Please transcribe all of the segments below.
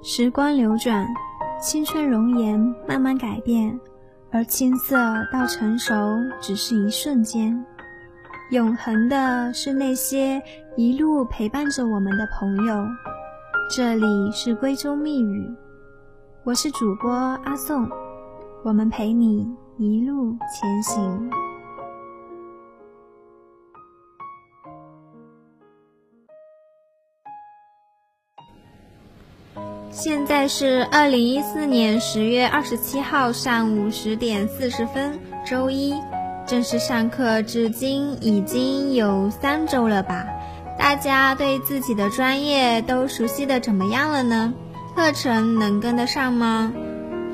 时光流转，青春容颜慢慢改变，而青涩到成熟只是一瞬间。永恒的是那些一路陪伴着我们的朋友。这里是闺中密语，我是主播阿宋，我们陪你一路前行。现在是二零一四年十月二十七号上午十点四十分，周一。正式上课至今已经有三周了吧？大家对自己的专业都熟悉的怎么样了呢？课程能跟得上吗？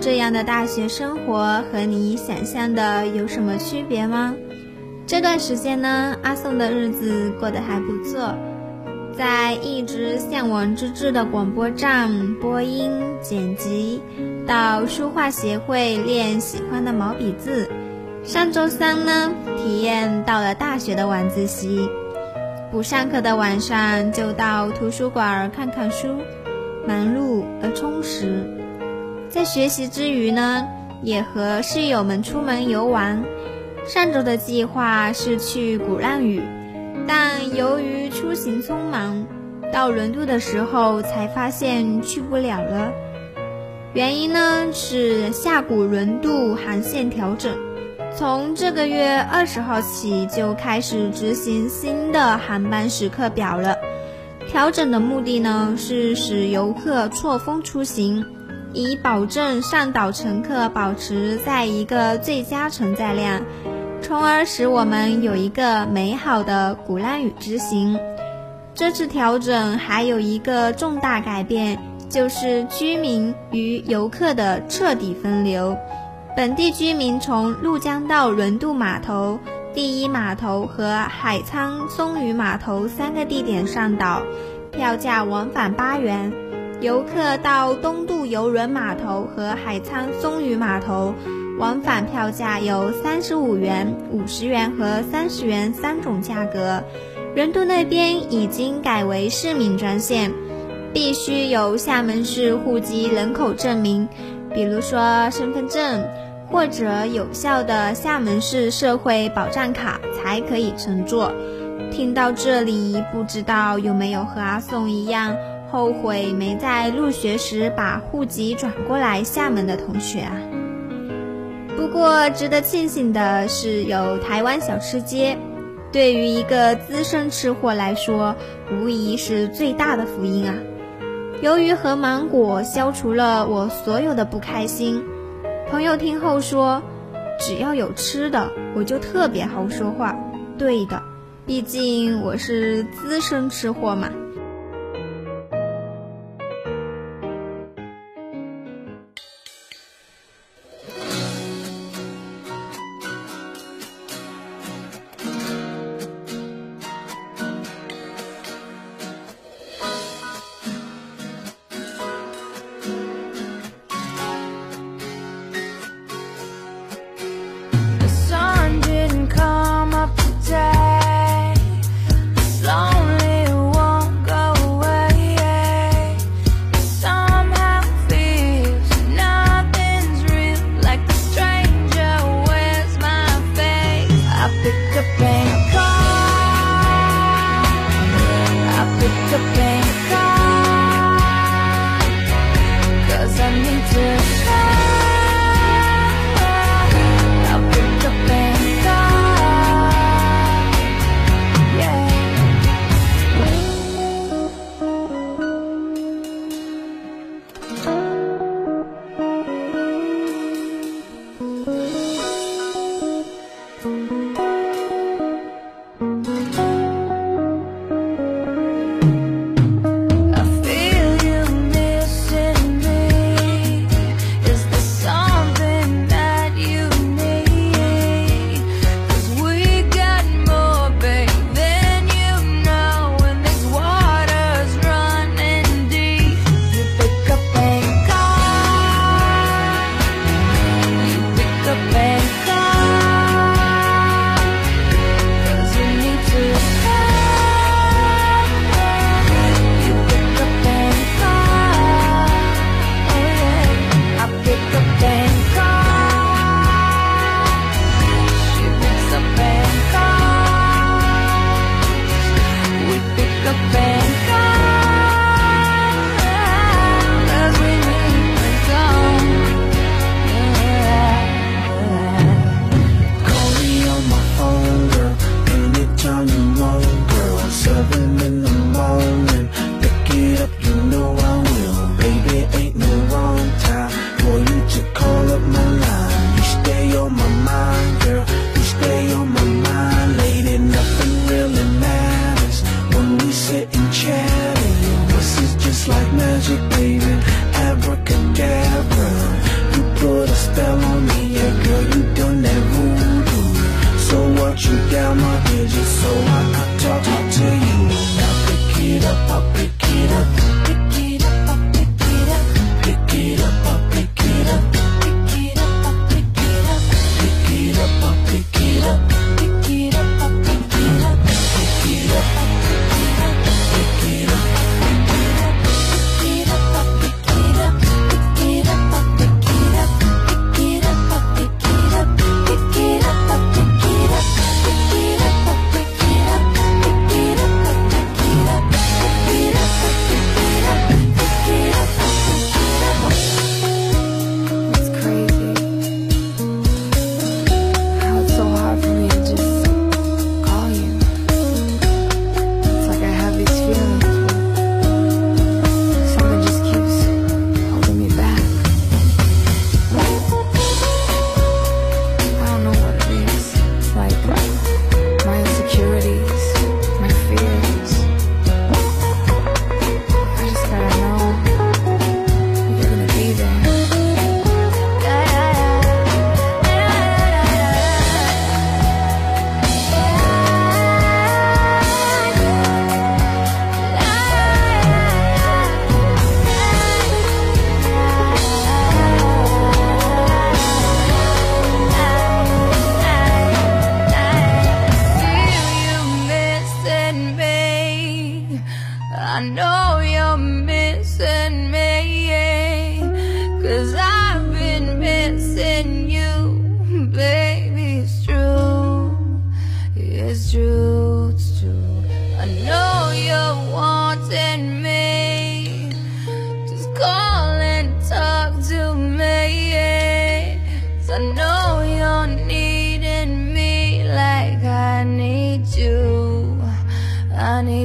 这样的大学生活和你想象的有什么区别吗？这段时间呢，阿宋的日子过得还不错，在一直向往之至的广播站播音剪辑，到书画协会练喜欢的毛笔字。上周三呢，体验到了大学的晚自习，不上课的晚上就到图书馆看看书，忙碌而充实。在学习之余呢，也和室友们出门游玩。上周的计划是去鼓浪屿，但由于出行匆忙，到轮渡的时候才发现去不了了。原因呢是下古轮渡航线调整。从这个月二十号起就开始执行新的航班时刻表了。调整的目的呢，是使游客错峰出行，以保证上岛乘客保持在一个最佳承载量，从而使我们有一个美好的鼓浪屿之行。这次调整还有一个重大改变，就是居民与游客的彻底分流。本地居民从鹭江到轮渡码头、第一码头和海沧松屿码头三个地点上岛，票价往返八元；游客到东渡邮轮码头和海沧松屿码头，往返票价有三十五元、五十元和三十元三种价格。轮渡那边已经改为市民专线，必须有厦门市户籍人口证明，比如说身份证。或者有效的厦门市社会保障卡才可以乘坐。听到这里，不知道有没有和阿宋一样后悔没在入学时把户籍转过来厦门的同学啊？不过值得庆幸的是，有台湾小吃街，对于一个资深吃货来说，无疑是最大的福音啊！由于和芒果消除了我所有的不开心。朋友听后说：“只要有吃的，我就特别好说话。”对的，毕竟我是资深吃货嘛。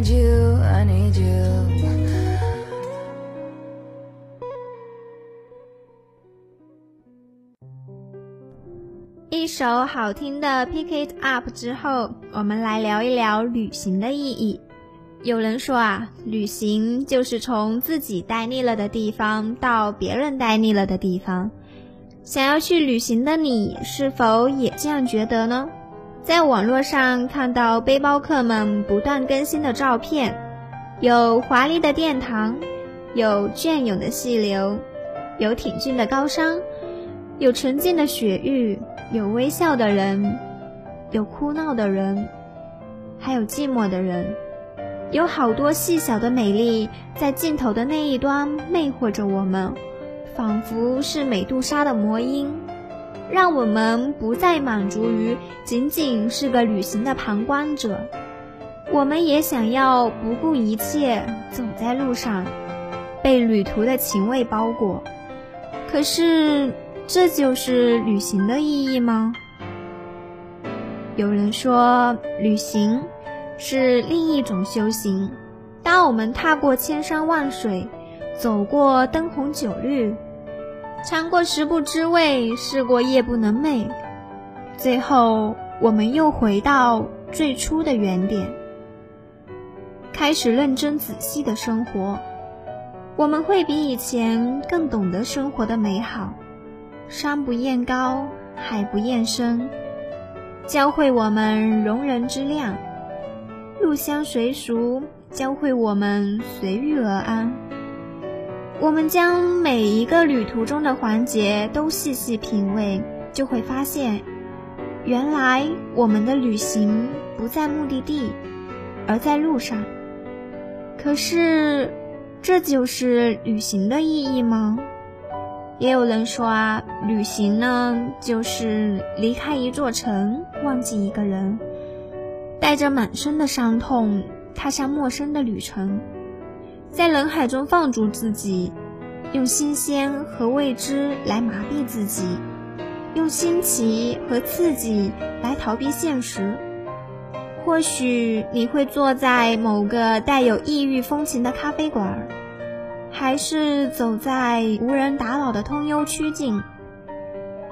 You, I need you. 一首好听的《Pick It Up》之后，我们来聊一聊旅行的意义。有人说啊，旅行就是从自己待腻了的地方到别人待腻了的地方。想要去旅行的你，是否也这样觉得呢？在网络上看到背包客们不断更新的照片，有华丽的殿堂，有隽永的细流，有挺进的高山，有纯净的雪域，有微笑的人，有哭闹的人，还有寂寞的人，有好多细小的美丽在镜头的那一端魅惑着我们，仿佛是美杜莎的魔音，让我们不再满足于仅仅是个旅行的旁观者，我们也想要不顾一切走在路上，被旅途的情味包裹。可是。这就是旅行的意义吗？有人说，旅行是另一种修行。当我们踏过千山万水，走过灯红酒绿，尝过食不知味，试过夜不能寐，最后我们又回到最初的原点，开始认真仔细的生活。我们会比以前更懂得生活的美好。山不厌高，海不厌深，教会我们容人之量；入乡随俗，教会我们随遇而安。我们将每一个旅途中的环节都细细品味，就会发现，原来我们的旅行不在目的地，而在路上。可是，这就是旅行的意义吗？也有人说啊，旅行呢，就是离开一座城，忘记一个人，带着满身的伤痛，踏上陌生的旅程，在人海中放逐自己，用新鲜和未知来麻痹自己，用新奇和刺激来逃避现实，或许你会坐在某个带有异域风情的咖啡馆，还是走在无人打扰的通幽曲径，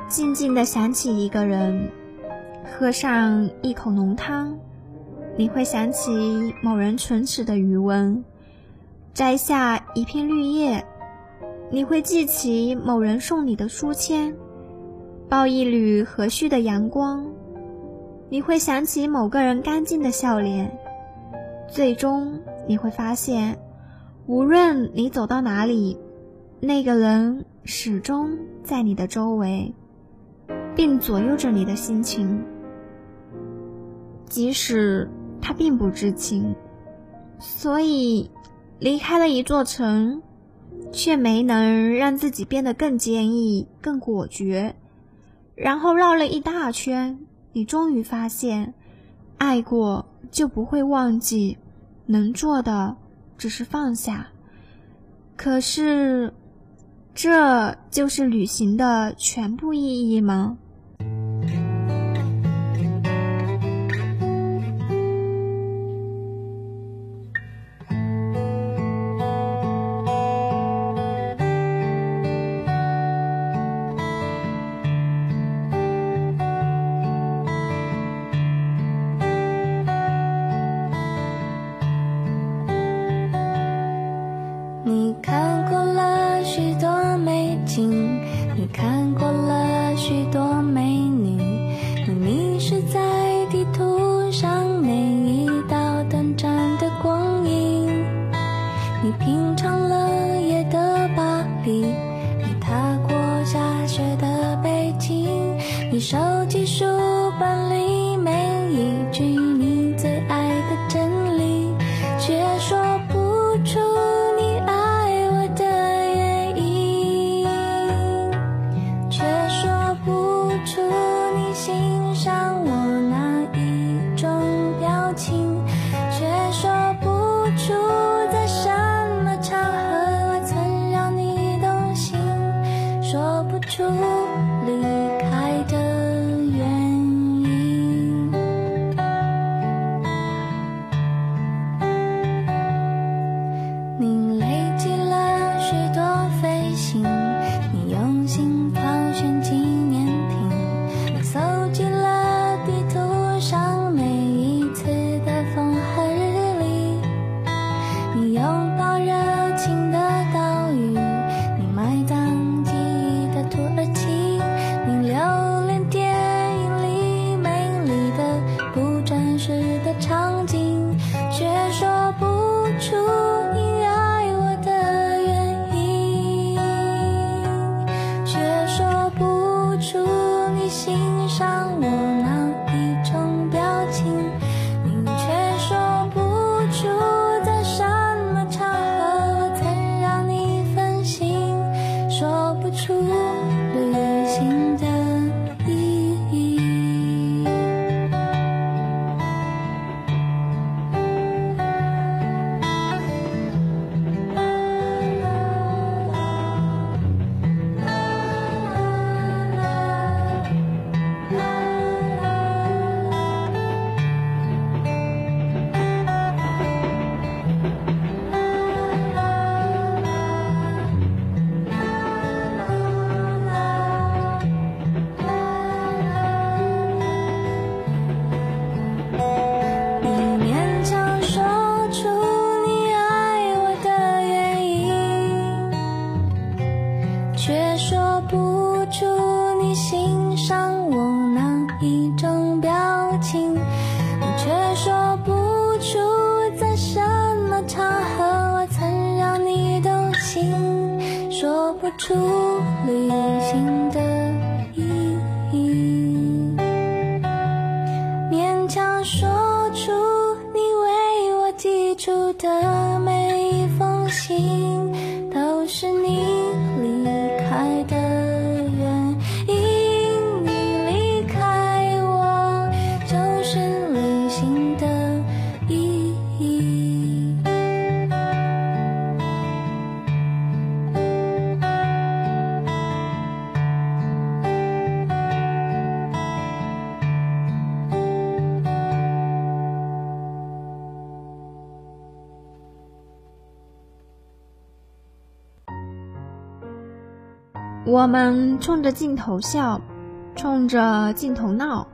静静的想起一个人，喝上一口浓汤，你会想起某人唇齿的余温。摘下一片绿叶。你会记起某人送你的书签。抱一缕和煦的阳光。你会想起某个人干净的笑脸。最终你会发现无论你走到哪里那个人始终在你的周围并左右着你的心情。即使他并不知情所以离开了一座城却没能让自己变得更坚毅更果决。然后绕了一大圈你终于发现爱过就不会忘记能做的只是放下。可是这就是旅行的全部意义吗？上每一道短暂的光影，你品尝。是你我们冲着镜头笑，冲着镜头闹，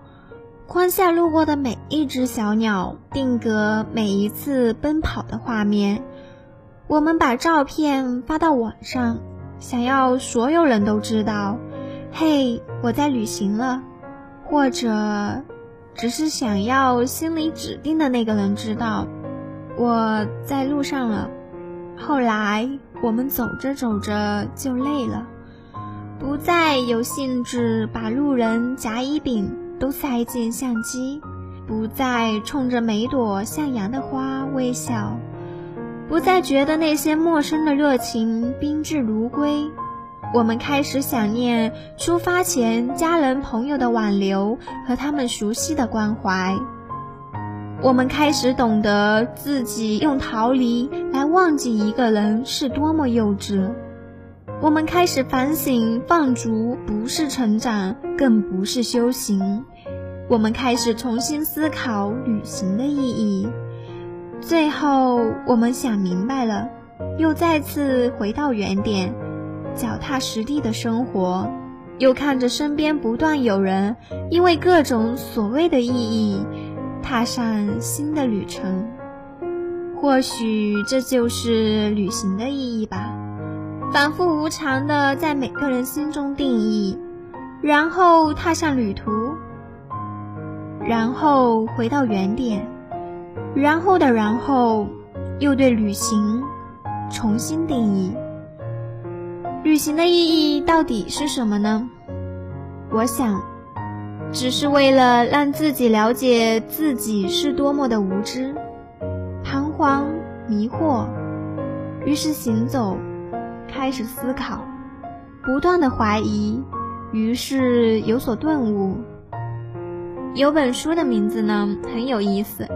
框下路过的每一只小鸟，定格每一次奔跑的画面。我们把照片发到网上，想要所有人都知道，嘿，我在旅行了，或者只是想要心里指定的那个人知道我在路上了。后来我们走着走着就累了。不再有兴致把路人甲乙丙都塞进相机，不再冲着每朵向阳的花微笑，不再觉得那些陌生的热情宾至如归。我们开始想念出发前家人朋友的挽留和他们熟悉的关怀。我们开始懂得自己用逃离来忘记一个人是多么幼稚。我们开始反省放逐不是成长，更不是修行。我们开始重新思考旅行的意义。最后，我们想明白了，又再次回到原点。脚踏实地的生活，又看着身边不断有人因为各种所谓的意义，踏上新的旅程。或许这就是旅行的意义吧，反复无常的在每个人心中定义，然后踏上旅途，然后回到原点，然后的然后，又对旅行重新定义。旅行的意义到底是什么呢？我想，只是为了让自己了解自己是多么的无知、彷徨、迷惑。于是行走，开始思考，不断的怀疑，于是有所顿悟。有本书的名字呢很有意思，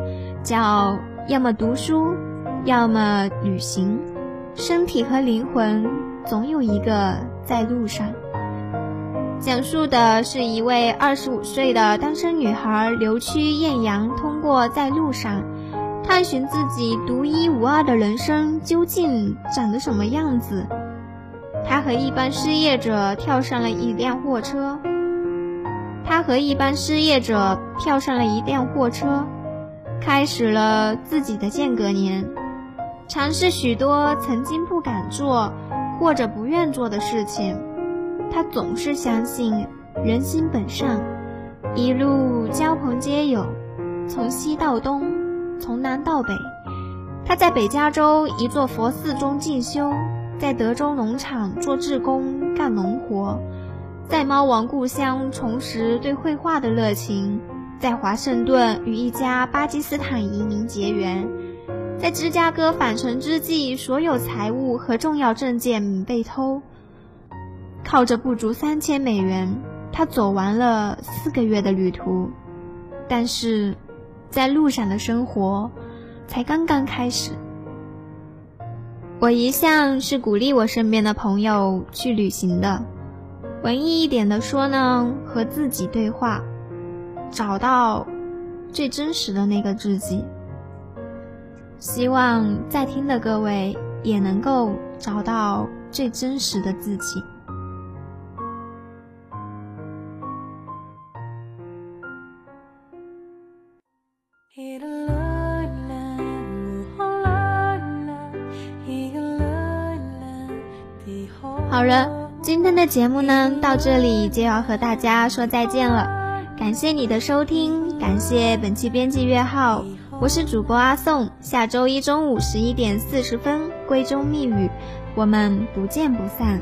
叫要么读书，要么旅行，身体和灵魂。总有一个在路上。讲述的是一位二十五岁的单身女孩刘曲艳阳，通过在路上探寻自己独一无二的人生究竟长得什么样子。他和一般失业者跳上了一辆货车。他和一般失业者跳上了一辆货车，开始了自己的间隔年，尝试许多曾经不敢做。或者不愿做的事情，他总是相信人心本善，一路交朋结友，从西到东，从南到北。他在北加州一座佛寺中进修，在德州农场做志工干农活，在猫王故乡重拾对绘画的热情，在华盛顿与一家巴基斯坦移民结缘。在芝加哥返程之际，所有财物和重要证件被偷。靠着不足三千美元，他走完了四个月的旅途。但是，在路上的生活才刚刚开始。我一向是鼓励我身边的朋友去旅行的。文艺一点的说呢，和自己对话，找到最真实的那个自己。希望在听的各位也能够找到最真实的自己。好了，今天的节目呢，到这里就要和大家说再见了。感谢你的收听，感谢本期编辑月号。我是主播阿宋，下周一中午十一点四十分，闺中密语，我们不见不散。